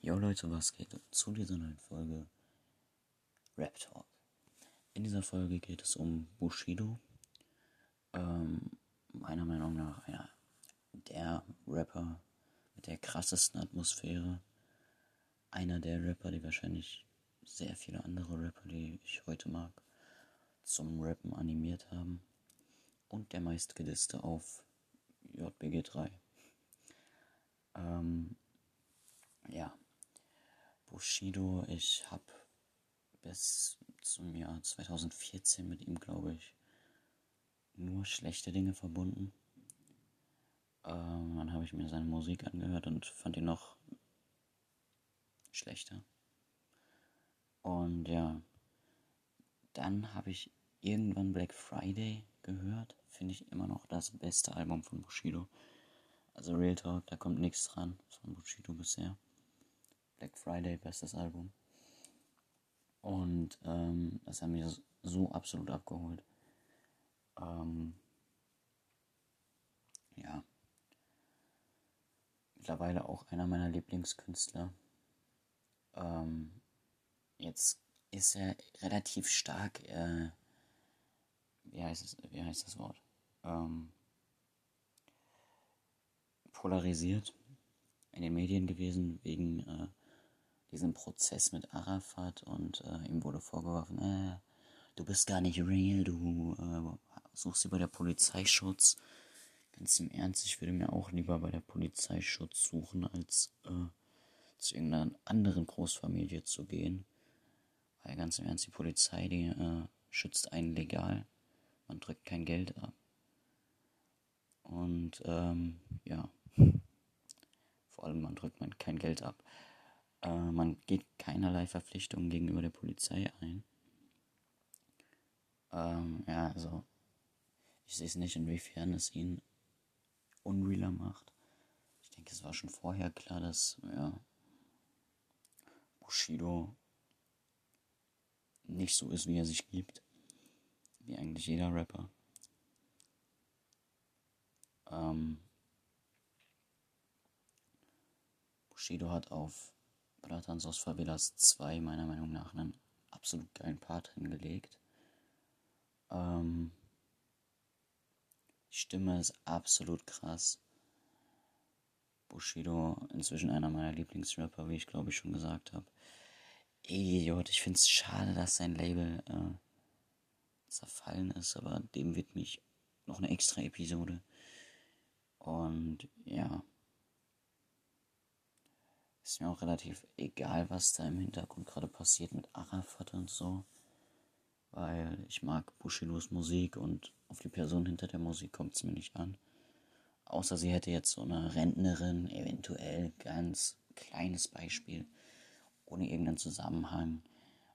Jo Leute, was geht zu dieser neuen Folge Rap Talk? In dieser Folge geht es um Bushido. Ähm, meiner Meinung nach einer der Rapper mit der krassesten Atmosphäre. Einer der Rapper, die wahrscheinlich sehr viele andere Rapper, die ich heute mag, zum Rappen animiert haben. Und der meistgedisste auf JBG3. Ähm, ja, Bushido, ich habe bis zum Jahr 2014 mit ihm, glaube ich, nur schlechte Dinge verbunden. Ähm, dann habe ich mir seine Musik angehört und fand ihn noch schlechter. Und ja, dann habe ich irgendwann Black Friday gehört. Finde ich immer noch das beste Album von Bushido. Also Real Talk, da kommt nichts dran von Bushido bisher. Black Friday, bestes Album. Und ähm, das hat mich so absolut abgeholt. Ähm, ja. Mittlerweile auch einer meiner Lieblingskünstler. Ähm, jetzt ist er relativ stark, äh, wie heißt es, wie heißt das Wort? Ähm, polarisiert in den Medien gewesen wegen äh, diesen Prozess mit Arafat und äh, ihm wurde vorgeworfen, äh, du bist gar nicht real, du äh, suchst dir bei der Polizei Schutz. Ganz im Ernst, ich würde mir auch lieber bei der Polizei Schutz suchen, als äh, zu irgendeiner anderen Großfamilie zu gehen. Weil ganz im Ernst, die Polizei, die äh, schützt einen legal. Man drückt kein Geld ab. Und ähm, ja, vor allem man drückt man kein Geld ab. Man geht keinerlei Verpflichtungen gegenüber der Polizei ein. Ähm, ja, also ich sehe es nicht, inwiefern es ihn unrealer macht. Ich denke, es war schon vorher klar, dass ja, Bushido nicht so ist, wie er sich gibt. Wie eigentlich jeder Rapper. Ähm, Bushido hat auf Platans aus Favelas 2 meiner Meinung nach einen absolut geilen Part hingelegt. Ähm, die Stimme ist absolut krass. Bushido, inzwischen einer meiner Lieblingsrapper, wie ich glaube ich schon gesagt habe. Idiot, ich finde es schade, dass sein Label äh, zerfallen ist, aber dem wird mich noch eine extra Episode. Und ja ist mir auch relativ egal, was da im Hintergrund gerade passiert mit Arafat und so. Weil ich mag Bushidos Musik und auf die Person hinter der Musik kommt es mir nicht an. Außer sie hätte jetzt so eine Rentnerin, eventuell ganz kleines Beispiel, ohne irgendeinen Zusammenhang,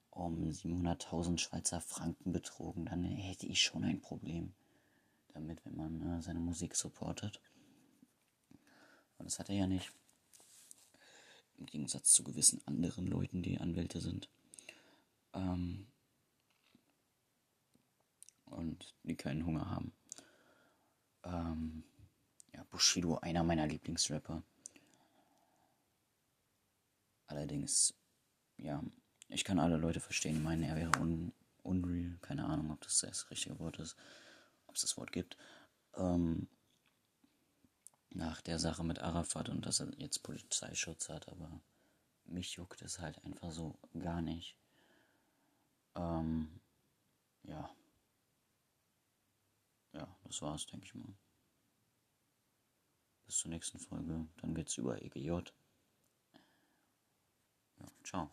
um 700.000 Schweizer Franken betrogen, dann hätte ich schon ein Problem damit, wenn man äh, seine Musik supportet. Und das hat er ja nicht. Gegensatz zu gewissen anderen Leuten, die Anwälte sind. Ähm, und die keinen Hunger haben. Ähm, ja, Bushido, einer meiner Lieblingsrapper. Allerdings, ja, ich kann alle Leute verstehen, die meinen, er wäre un unreal. Keine Ahnung, ob das das richtige Wort ist, ob es das Wort gibt. Ähm, nach der Sache mit Arafat und dass er jetzt Polizeischutz hat, aber mich juckt es halt einfach so gar nicht. Ähm, ja. Ja, das war's, denke ich mal. Bis zur nächsten Folge. Dann geht's über EGJ. Ja, ciao.